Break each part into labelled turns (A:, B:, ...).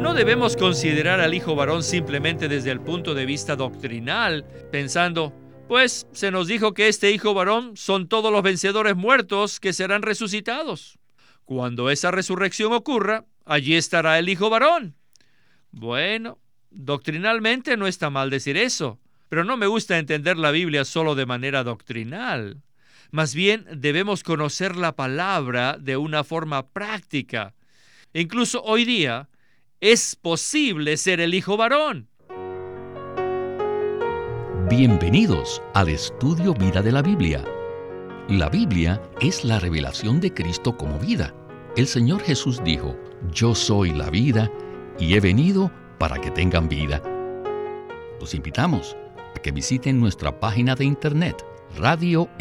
A: No debemos considerar al hijo varón simplemente desde el punto de vista doctrinal, pensando, pues se nos dijo que este hijo varón son todos los vencedores muertos que serán resucitados. Cuando esa resurrección ocurra, allí estará el hijo varón. Bueno, doctrinalmente no está mal decir eso, pero no me gusta entender la Biblia solo de manera doctrinal. Más bien debemos conocer la palabra de una forma práctica. Incluso hoy día es posible ser el hijo varón.
B: Bienvenidos al estudio Vida de la Biblia. La Biblia es la revelación de Cristo como vida. El Señor Jesús dijo, yo soy la vida y he venido para que tengan vida. Los invitamos a que visiten nuestra página de internet radiolsm.com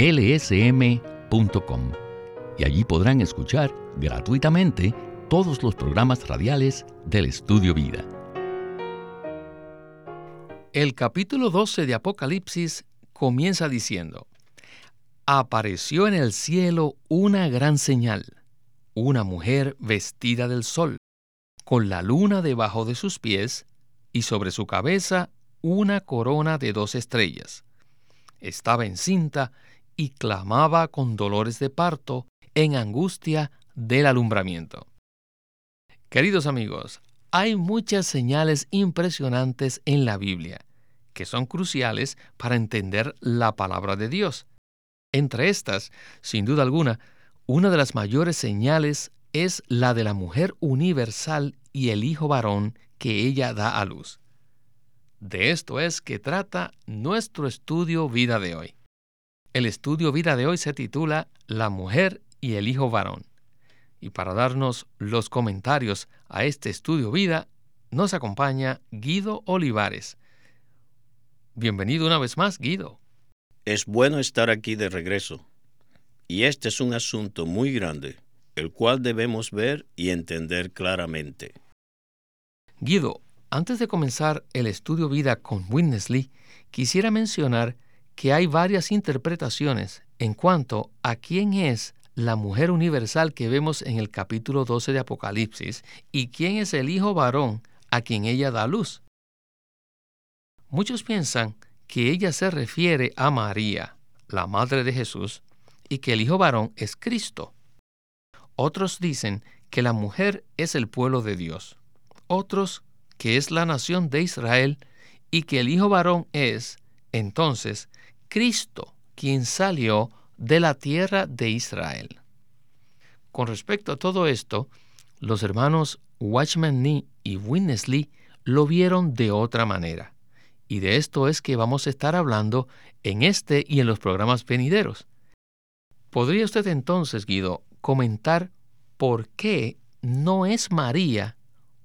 B: y allí podrán escuchar gratuitamente todos los programas radiales del Estudio Vida.
C: El capítulo 12 de Apocalipsis comienza diciendo, Apareció en el cielo una gran señal, una mujer vestida del sol, con la luna debajo de sus pies y sobre su cabeza una corona de dos estrellas estaba encinta y clamaba con dolores de parto en angustia del alumbramiento. Queridos amigos, hay muchas señales impresionantes en la Biblia que son cruciales para entender la palabra de Dios. Entre estas, sin duda alguna, una de las mayores señales es la de la mujer universal y el hijo varón que ella da a luz. De esto es que trata nuestro estudio vida de hoy. El estudio vida de hoy se titula La mujer y el hijo varón. Y para darnos los comentarios a este estudio vida, nos acompaña Guido Olivares. Bienvenido una vez más, Guido.
D: Es bueno estar aquí de regreso. Y este es un asunto muy grande, el cual debemos ver y entender claramente.
C: Guido, antes de comenzar el estudio vida con Witness Lee, quisiera mencionar que hay varias interpretaciones en cuanto a quién es la mujer universal que vemos en el capítulo 12 de Apocalipsis y quién es el hijo varón a quien ella da luz. Muchos piensan que ella se refiere a María, la madre de Jesús, y que el hijo varón es Cristo. Otros dicen que la mujer es el pueblo de Dios. Otros que es la nación de Israel y que el Hijo varón es, entonces, Cristo, quien salió de la tierra de Israel. Con respecto a todo esto, los hermanos Watchman Nee y Witness Lee lo vieron de otra manera. Y de esto es que vamos a estar hablando en este y en los programas venideros. ¿Podría usted entonces, Guido, comentar por qué no es María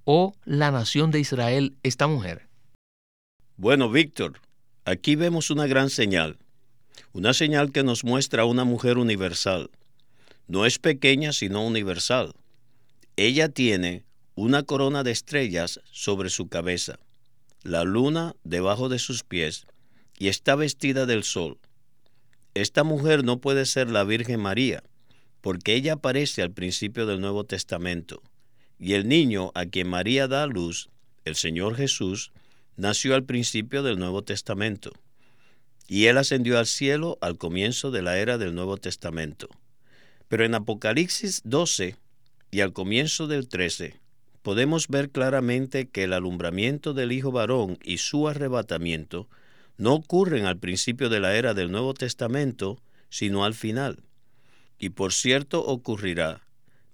C: o la nación de Israel esta mujer?
D: Bueno, Víctor, aquí vemos una gran señal, una señal que nos muestra a una mujer universal. No es pequeña, sino universal. Ella tiene una corona de estrellas sobre su cabeza, la luna debajo de sus pies, y está vestida del sol. Esta mujer no puede ser la Virgen María, porque ella aparece al principio del Nuevo Testamento y el niño a quien María da luz, el Señor Jesús, nació al principio del Nuevo Testamento. Y él ascendió al cielo al comienzo de la era del Nuevo Testamento. Pero en Apocalipsis 12 y al comienzo del 13, podemos ver claramente que el alumbramiento del Hijo varón y su arrebatamiento no ocurren al principio de la era del Nuevo Testamento, sino al final. Y por cierto ocurrirá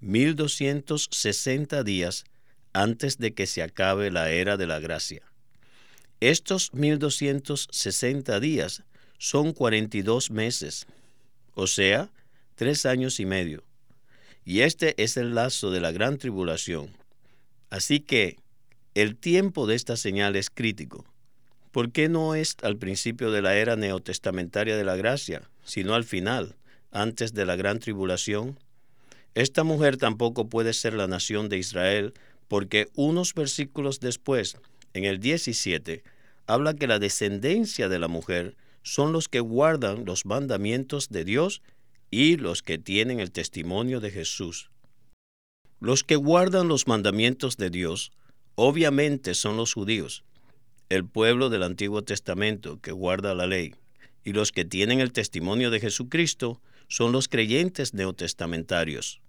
D: 1260 días antes de que se acabe la era de la gracia. Estos 1260 días son 42 meses, o sea, tres años y medio. Y este es el lazo de la gran tribulación. Así que el tiempo de esta señal es crítico. ¿Por qué no es al principio de la era neotestamentaria de la gracia, sino al final, antes de la gran tribulación? Esta mujer tampoco puede ser la nación de Israel porque unos versículos después, en el 17, habla que la descendencia de la mujer son los que guardan los mandamientos de Dios y los que tienen el testimonio de Jesús. Los que guardan los mandamientos de Dios Obviamente son los judíos, el pueblo del Antiguo Testamento que guarda la ley, y los que tienen el testimonio de Jesucristo son los creyentes neotestamentarios.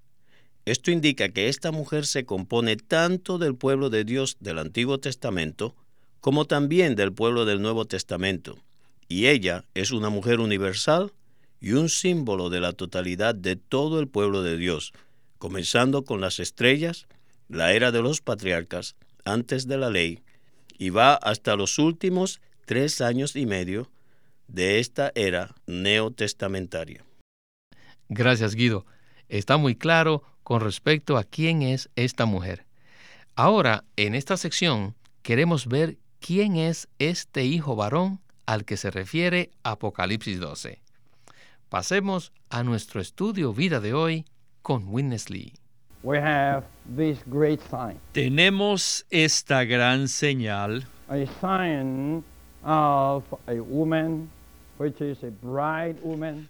D: Esto indica que esta mujer se compone tanto del pueblo de Dios del Antiguo Testamento como también del pueblo del Nuevo Testamento, y ella es una mujer universal y un símbolo de la totalidad de todo el pueblo de Dios, comenzando con las estrellas, la era de los patriarcas, antes de la ley, y va hasta los últimos tres años y medio de esta era neotestamentaria.
C: Gracias, Guido. Está muy claro con respecto a quién es esta mujer. Ahora, en esta sección, queremos ver quién es este hijo varón al que se refiere Apocalipsis 12. Pasemos a nuestro estudio vida de hoy con Witness Lee.
A: Tenemos esta gran señal,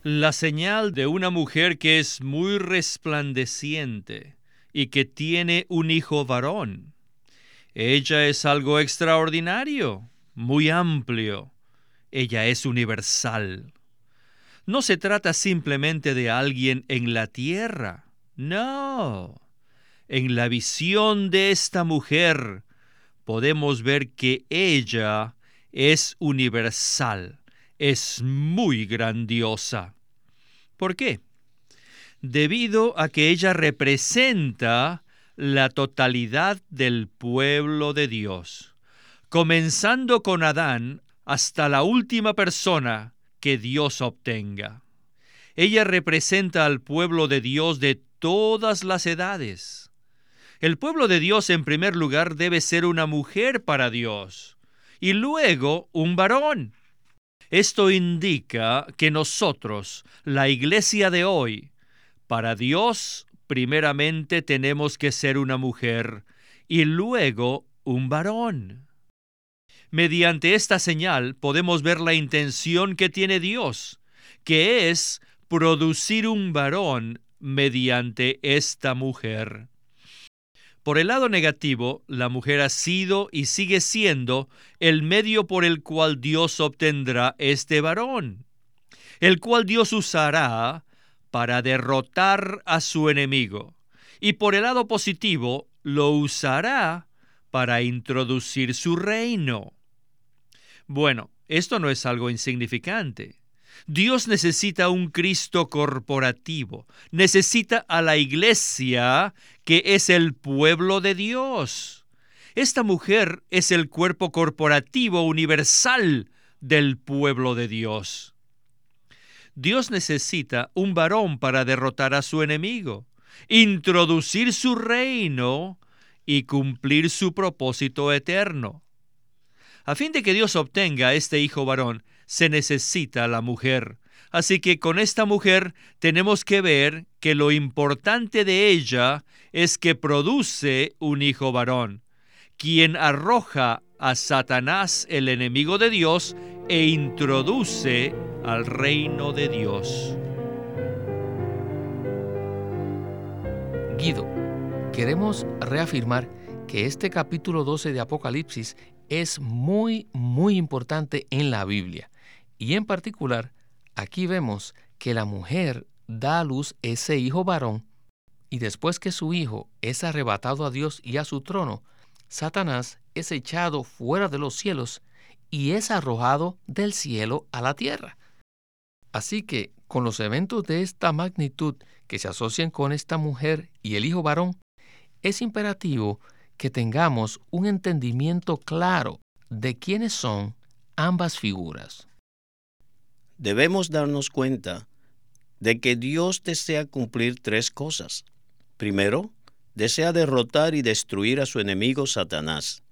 A: la señal de una mujer que es muy resplandeciente y que tiene un hijo varón. Ella es algo extraordinario, muy amplio. Ella es universal. No se trata simplemente de alguien en la tierra. No. En la visión de esta mujer podemos ver que ella es universal, es muy grandiosa. ¿Por qué? Debido a que ella representa la totalidad del pueblo de Dios, comenzando con Adán hasta la última persona que Dios obtenga. Ella representa al pueblo de Dios de todas las edades. El pueblo de Dios en primer lugar debe ser una mujer para Dios y luego un varón. Esto indica que nosotros, la iglesia de hoy, para Dios primeramente tenemos que ser una mujer y luego un varón. Mediante esta señal podemos ver la intención que tiene Dios, que es producir un varón mediante esta mujer. Por el lado negativo, la mujer ha sido y sigue siendo el medio por el cual Dios obtendrá este varón, el cual Dios usará para derrotar a su enemigo. Y por el lado positivo, lo usará para introducir su reino. Bueno, esto no es algo insignificante. Dios necesita un Cristo corporativo, necesita a la iglesia que es el pueblo de Dios. Esta mujer es el cuerpo corporativo universal del pueblo de Dios. Dios necesita un varón para derrotar a su enemigo, introducir su reino y cumplir su propósito eterno. A fin de que Dios obtenga este hijo varón, se necesita la mujer. Así que con esta mujer tenemos que ver que lo importante de ella es que produce un hijo varón, quien arroja a Satanás, el enemigo de Dios, e introduce al reino de Dios.
C: Guido, queremos reafirmar que este capítulo 12 de Apocalipsis es muy, muy importante en la Biblia. Y en particular, aquí vemos que la mujer da a luz ese hijo varón y después que su hijo es arrebatado a Dios y a su trono, Satanás es echado fuera de los cielos y es arrojado del cielo a la tierra. Así que, con los eventos de esta magnitud que se asocian con esta mujer y el hijo varón, es imperativo que tengamos un entendimiento claro de quiénes son ambas figuras.
D: Debemos darnos cuenta de que Dios desea cumplir tres cosas. Primero, desea derrotar y destruir a su enemigo Satanás.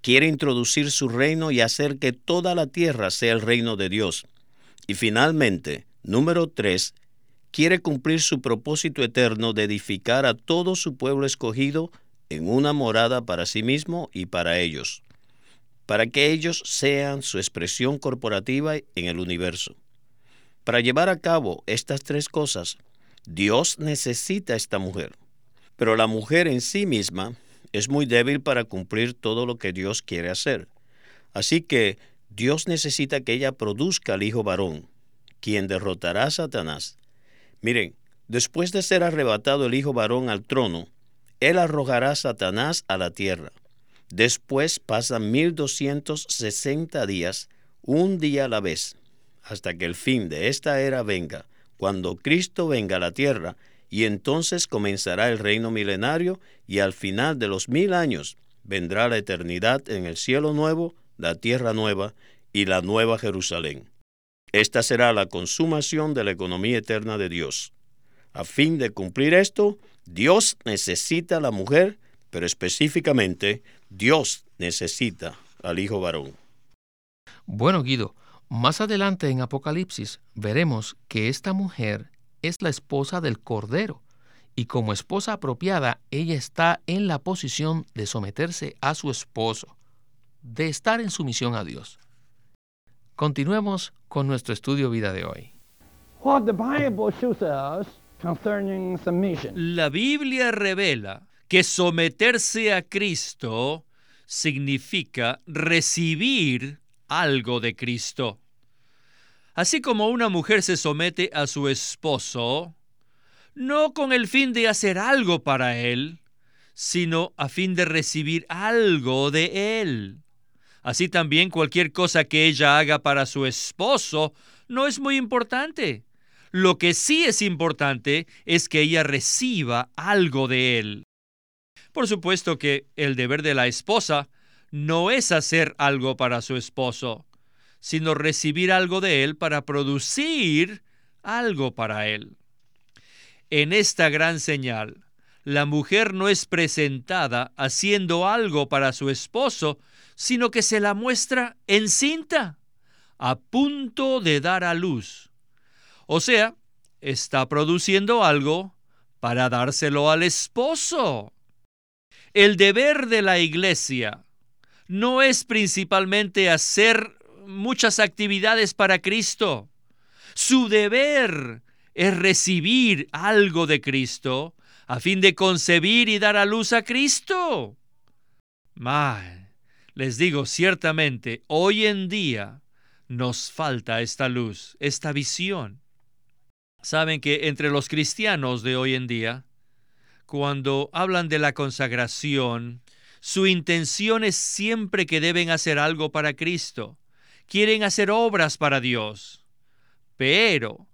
D: Quiere introducir su reino y hacer que toda la tierra sea el reino de Dios. Y finalmente, número tres, quiere cumplir su propósito eterno de edificar a todo su pueblo escogido en una morada para sí mismo y para ellos, para que ellos sean su expresión corporativa en el universo. Para llevar a cabo estas tres cosas, Dios necesita esta mujer, pero la mujer en sí misma es muy débil para cumplir todo lo que Dios quiere hacer. Así que Dios necesita que ella produzca al hijo varón, quien derrotará a Satanás. Miren, después de ser arrebatado el hijo varón al trono, él arrojará a Satanás a la tierra. Después pasan 1260 días, un día a la vez, hasta que el fin de esta era venga, cuando Cristo venga a la tierra, y entonces comenzará el reino milenario, y al final de los mil años vendrá la eternidad en el cielo nuevo, la tierra nueva y la nueva Jerusalén. Esta será la consumación de la economía eterna de Dios. A fin de cumplir esto, Dios necesita a la mujer, pero específicamente Dios necesita al hijo varón.
C: Bueno, Guido, más adelante en Apocalipsis veremos que esta mujer es la esposa del Cordero, y como esposa apropiada, ella está en la posición de someterse a su esposo, de estar en sumisión a Dios. Continuemos con nuestro estudio vida de hoy.
A: La Biblia revela que someterse a Cristo significa recibir algo de Cristo. Así como una mujer se somete a su esposo, no con el fin de hacer algo para él, sino a fin de recibir algo de él. Así también cualquier cosa que ella haga para su esposo no es muy importante. Lo que sí es importante es que ella reciba algo de él. Por supuesto que el deber de la esposa no es hacer algo para su esposo, sino recibir algo de él para producir algo para él. En esta gran señal, la mujer no es presentada haciendo algo para su esposo, sino que se la muestra encinta, a punto de dar a luz. O sea, está produciendo algo para dárselo al esposo. El deber de la iglesia no es principalmente hacer muchas actividades para Cristo. Su deber es recibir algo de Cristo a fin de concebir y dar a luz a Cristo. Mal, les digo ciertamente, hoy en día nos falta esta luz, esta visión. Saben que entre los cristianos de hoy en día cuando hablan de la consagración, su intención es siempre que deben hacer algo para Cristo. Quieren hacer obras para Dios. Pero,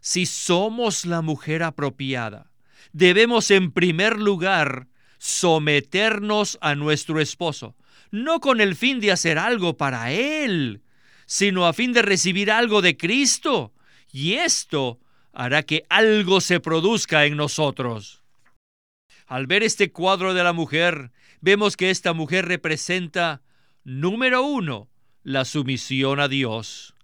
A: si somos la mujer apropiada, debemos en primer lugar someternos a nuestro esposo, no con el fin de hacer algo para Él, sino a fin de recibir algo de Cristo. Y esto hará que algo se produzca en nosotros. Al ver este cuadro de la mujer, vemos que esta mujer representa, número uno, la sumisión a Dios.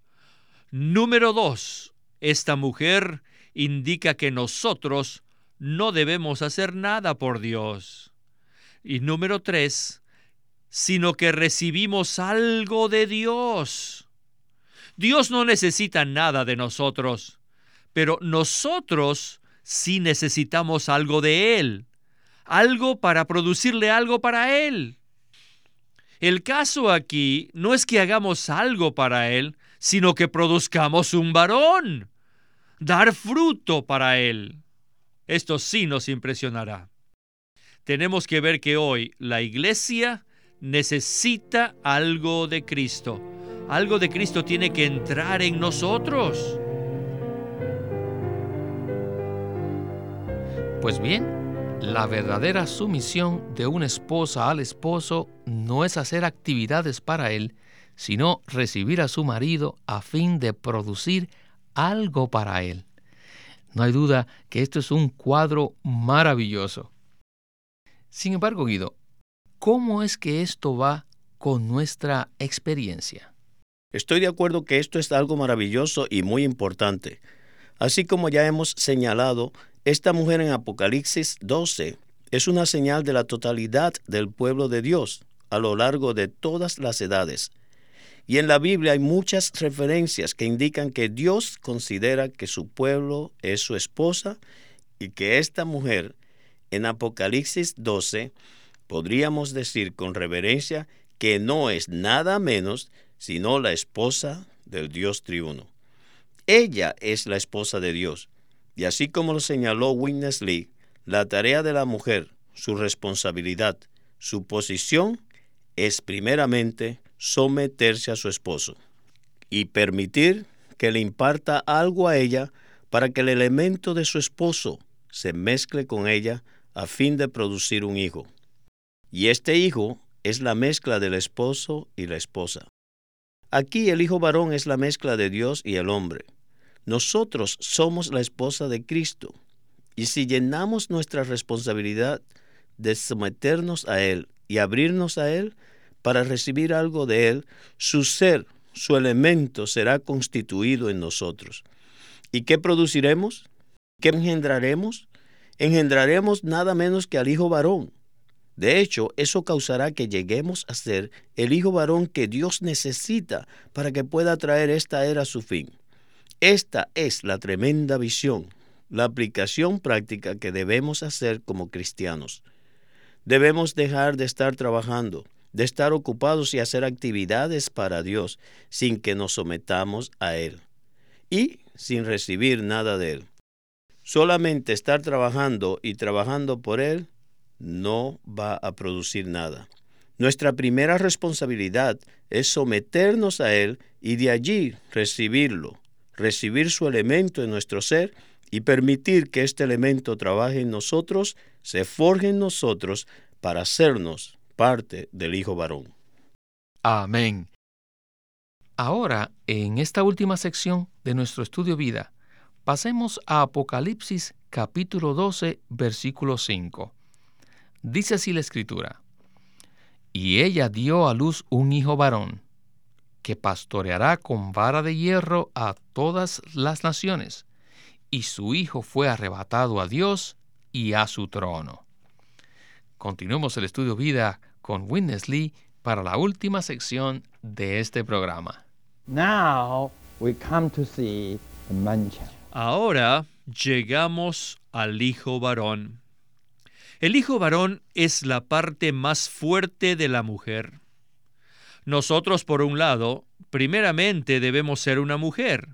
A: Número dos, esta mujer indica que nosotros no debemos hacer nada por Dios. Y número tres, sino que recibimos algo de Dios. Dios no necesita nada de nosotros, pero nosotros sí necesitamos algo de Él algo para producirle algo para Él. El caso aquí no es que hagamos algo para Él, sino que produzcamos un varón, dar fruto para Él. Esto sí nos impresionará. Tenemos que ver que hoy la iglesia necesita algo de Cristo. Algo de Cristo tiene que entrar en nosotros.
C: Pues bien, la verdadera sumisión de una esposa al esposo no es hacer actividades para él, sino recibir a su marido a fin de producir algo para él. No hay duda que esto es un cuadro maravilloso. Sin embargo, Guido, ¿cómo es que esto va con nuestra experiencia?
D: Estoy de acuerdo que esto es algo maravilloso y muy importante. Así como ya hemos señalado, esta mujer en Apocalipsis 12 es una señal de la totalidad del pueblo de Dios a lo largo de todas las edades. Y en la Biblia hay muchas referencias que indican que Dios considera que su pueblo es su esposa y que esta mujer en Apocalipsis 12 podríamos decir con reverencia que no es nada menos sino la esposa del Dios triuno. Ella es la esposa de Dios, y así como lo señaló Witness Lee, la tarea de la mujer, su responsabilidad, su posición es primeramente someterse a su esposo y permitir que le imparta algo a ella para que el elemento de su esposo se mezcle con ella a fin de producir un hijo. Y este hijo es la mezcla del esposo y la esposa. Aquí el hijo varón es la mezcla de Dios y el hombre. Nosotros somos la esposa de Cristo. Y si llenamos nuestra responsabilidad de someternos a Él y abrirnos a Él para recibir algo de Él, su ser, su elemento será constituido en nosotros. ¿Y qué produciremos? ¿Qué engendraremos? Engendraremos nada menos que al Hijo varón. De hecho, eso causará que lleguemos a ser el Hijo varón que Dios necesita para que pueda traer esta era a su fin. Esta es la tremenda visión, la aplicación práctica que debemos hacer como cristianos. Debemos dejar de estar trabajando, de estar ocupados y hacer actividades para Dios sin que nos sometamos a Él y sin recibir nada de Él. Solamente estar trabajando y trabajando por Él no va a producir nada. Nuestra primera responsabilidad es someternos a Él y de allí recibirlo, recibir su elemento en nuestro ser y permitir que este elemento trabaje en nosotros, se forje en nosotros para hacernos parte del Hijo varón.
C: Amén. Ahora, en esta última sección de nuestro estudio vida, pasemos a Apocalipsis capítulo 12, versículo 5. Dice así la escritura, y ella dio a luz un hijo varón, que pastoreará con vara de hierro a todas las naciones, y su hijo fue arrebatado a Dios y a su trono. Continuemos el estudio vida con Witness Lee para la última sección de este programa.
A: Ahora llegamos al hijo varón. El hijo varón es la parte más fuerte de la mujer. Nosotros, por un lado, primeramente debemos ser una mujer.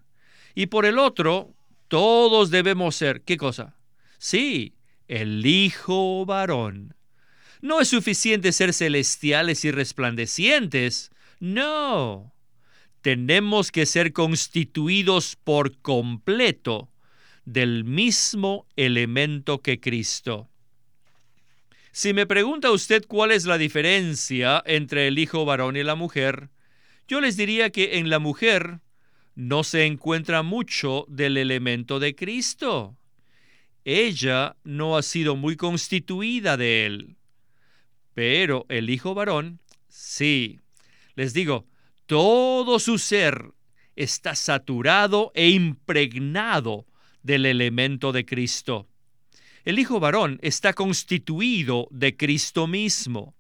A: Y por el otro, todos debemos ser, ¿qué cosa? Sí, el hijo varón. No es suficiente ser celestiales y resplandecientes. No. Tenemos que ser constituidos por completo del mismo elemento que Cristo. Si me pregunta usted cuál es la diferencia entre el hijo varón y la mujer, yo les diría que en la mujer no se encuentra mucho del elemento de Cristo. Ella no ha sido muy constituida de él. Pero el hijo varón, sí. Les digo, todo su ser está saturado e impregnado del elemento de Cristo. El Hijo varón está constituido de Cristo mismo.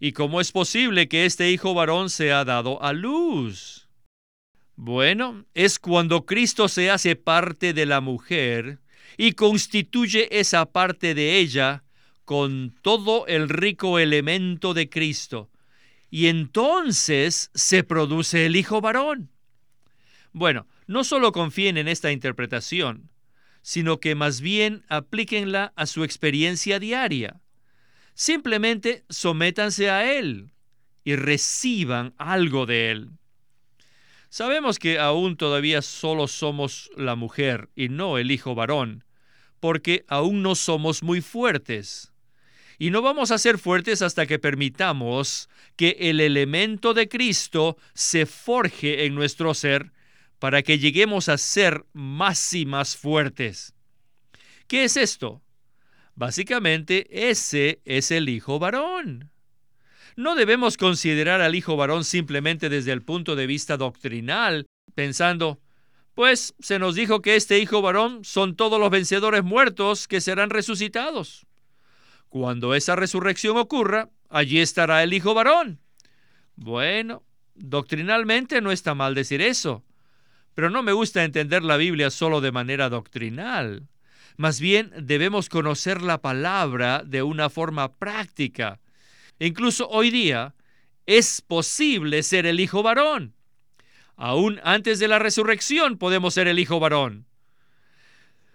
A: ¿Y cómo es posible que este Hijo varón sea dado a luz? Bueno, es cuando Cristo se hace parte de la mujer y constituye esa parte de ella con todo el rico elemento de Cristo. Y entonces se produce el Hijo varón. Bueno, no solo confíen en esta interpretación, sino que más bien aplíquenla a su experiencia diaria. Simplemente sométanse a Él y reciban algo de Él. Sabemos que aún todavía solo somos la mujer y no el hijo varón, porque aún no somos muy fuertes. Y no vamos a ser fuertes hasta que permitamos que el elemento de Cristo se forje en nuestro ser para que lleguemos a ser más y más fuertes. ¿Qué es esto? Básicamente, ese es el hijo varón. No debemos considerar al hijo varón simplemente desde el punto de vista doctrinal, pensando, pues se nos dijo que este hijo varón son todos los vencedores muertos que serán resucitados. Cuando esa resurrección ocurra, allí estará el hijo varón. Bueno, doctrinalmente no está mal decir eso, pero no me gusta entender la Biblia solo de manera doctrinal. Más bien debemos conocer la palabra de una forma práctica. Incluso hoy día es posible ser el hijo varón. Aún antes de la resurrección podemos ser el hijo varón.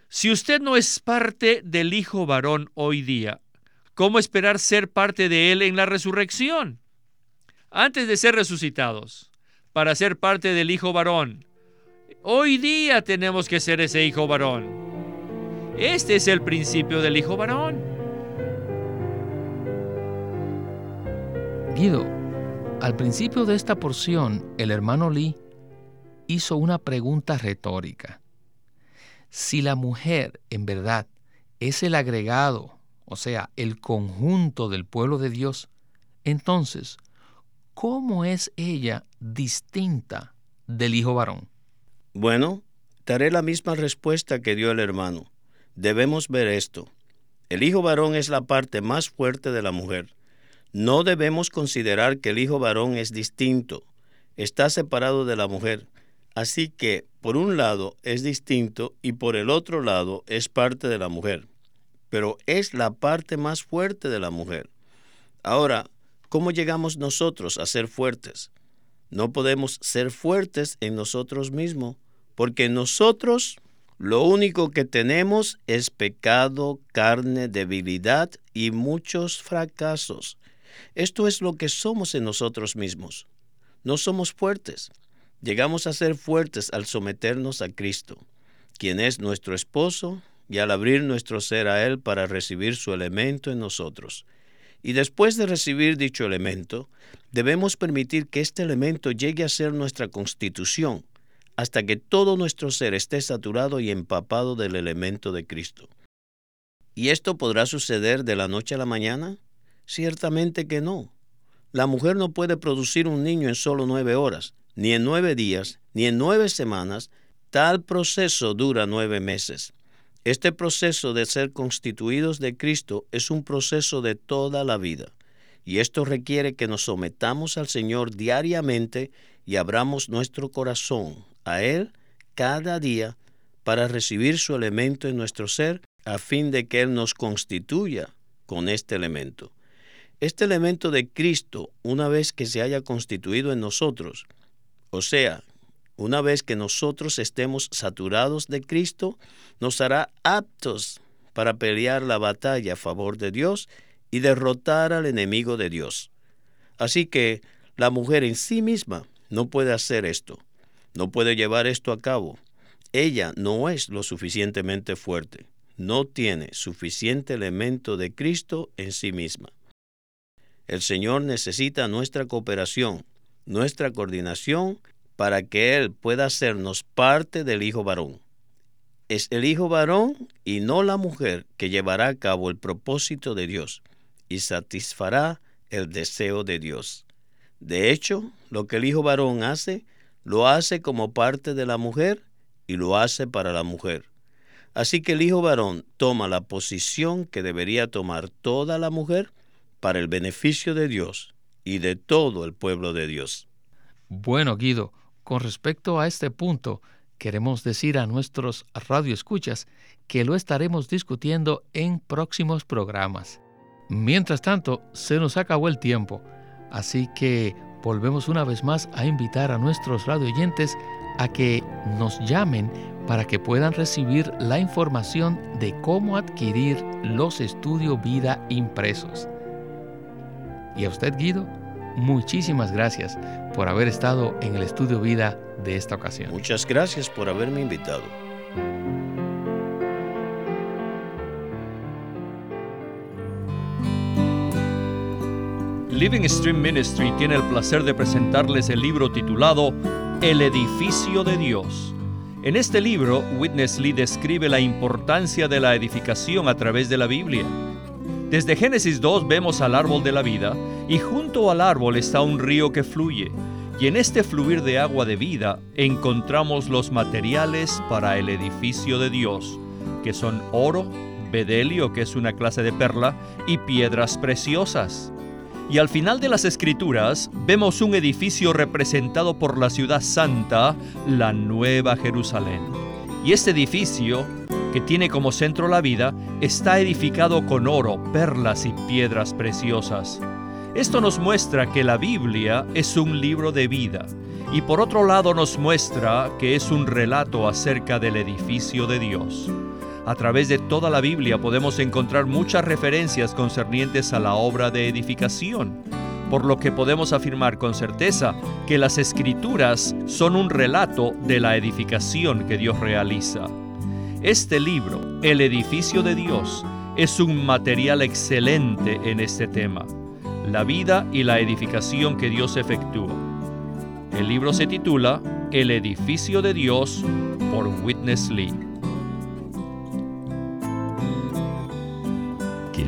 A: Si usted no es parte del hijo varón hoy día, ¿cómo esperar ser parte de él en la resurrección? Antes de ser resucitados, para ser parte del hijo varón, hoy día tenemos que ser ese hijo varón. Este es el principio del hijo varón.
C: Guido, al principio de esta porción, el hermano Lee hizo una pregunta retórica. Si la mujer en verdad es el agregado, o sea, el conjunto del pueblo de Dios, entonces, ¿cómo es ella distinta del hijo varón?
D: Bueno, daré la misma respuesta que dio el hermano. Debemos ver esto. El hijo varón es la parte más fuerte de la mujer. No debemos considerar que el hijo varón es distinto, está separado de la mujer. Así que, por un lado, es distinto y por el otro lado es parte de la mujer. Pero es la parte más fuerte de la mujer. Ahora, ¿cómo llegamos nosotros a ser fuertes? No podemos ser fuertes en nosotros mismos, porque nosotros lo único que tenemos es pecado, carne, debilidad y muchos fracasos. Esto es lo que somos en nosotros mismos. No somos fuertes. Llegamos a ser fuertes al someternos a Cristo, quien es nuestro esposo, y al abrir nuestro ser a Él para recibir su elemento en nosotros. Y después de recibir dicho elemento, debemos permitir que este elemento llegue a ser nuestra constitución, hasta que todo nuestro ser esté saturado y empapado del elemento de Cristo. ¿Y esto podrá suceder de la noche a la mañana? Ciertamente que no. La mujer no puede producir un niño en solo nueve horas, ni en nueve días, ni en nueve semanas. Tal proceso dura nueve meses. Este proceso de ser constituidos de Cristo es un proceso de toda la vida. Y esto requiere que nos sometamos al Señor diariamente y abramos nuestro corazón a Él cada día para recibir su elemento en nuestro ser a fin de que Él nos constituya con este elemento. Este elemento de Cristo, una vez que se haya constituido en nosotros, o sea, una vez que nosotros estemos saturados de Cristo, nos hará aptos para pelear la batalla a favor de Dios y derrotar al enemigo de Dios. Así que la mujer en sí misma no puede hacer esto, no puede llevar esto a cabo. Ella no es lo suficientemente fuerte, no tiene suficiente elemento de Cristo en sí misma. El Señor necesita nuestra cooperación, nuestra coordinación, para que Él pueda hacernos parte del Hijo varón. Es el Hijo varón y no la mujer que llevará a cabo el propósito de Dios y satisfará el deseo de Dios. De hecho, lo que el Hijo varón hace, lo hace como parte de la mujer y lo hace para la mujer. Así que el Hijo varón toma la posición que debería tomar toda la mujer para el beneficio de Dios y de todo el pueblo de Dios.
C: Bueno, Guido, con respecto a este punto, queremos decir a nuestros radioescuchas que lo estaremos discutiendo en próximos programas. Mientras tanto, se nos acabó el tiempo, así que volvemos una vez más a invitar a nuestros radioyentes a que nos llamen para que puedan recibir la información de cómo adquirir los estudios vida impresos. Y a usted, Guido, muchísimas gracias por haber estado en el estudio vida de esta ocasión.
D: Muchas gracias por haberme invitado.
A: Living Stream Ministry tiene el placer de presentarles el libro titulado El edificio de Dios. En este libro, Witness Lee describe la importancia de la edificación a través de la Biblia desde Génesis 2 vemos al árbol de la vida y junto al árbol está un río que fluye. Y en este fluir de agua de vida encontramos los materiales para el edificio de Dios, que son oro, bedelio, que es una clase de perla, y piedras preciosas. Y al final de las escrituras vemos un edificio representado por la ciudad santa, la Nueva Jerusalén. Y este edificio que tiene como centro la vida, está edificado con oro, perlas y piedras preciosas. Esto nos muestra que la Biblia es un libro de vida y por otro lado nos muestra que es un relato acerca del edificio de Dios. A través de toda la Biblia podemos encontrar muchas referencias concernientes a la obra de edificación, por lo que podemos afirmar con certeza que las escrituras son un relato de la edificación que Dios realiza. Este libro, El edificio de Dios, es un material excelente en este tema, la vida y la edificación que Dios efectúa. El libro se titula El edificio de Dios por Witness Lee.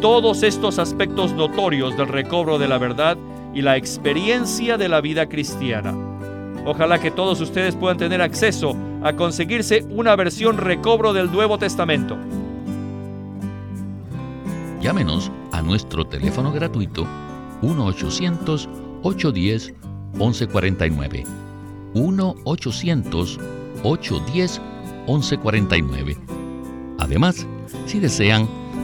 A: todos estos aspectos notorios del recobro de la verdad y la experiencia de la vida cristiana. Ojalá que todos ustedes puedan tener acceso a conseguirse una versión recobro del Nuevo Testamento.
B: Llámenos a nuestro teléfono gratuito 1-800-810-1149. 1-800-810-1149. Además, si desean,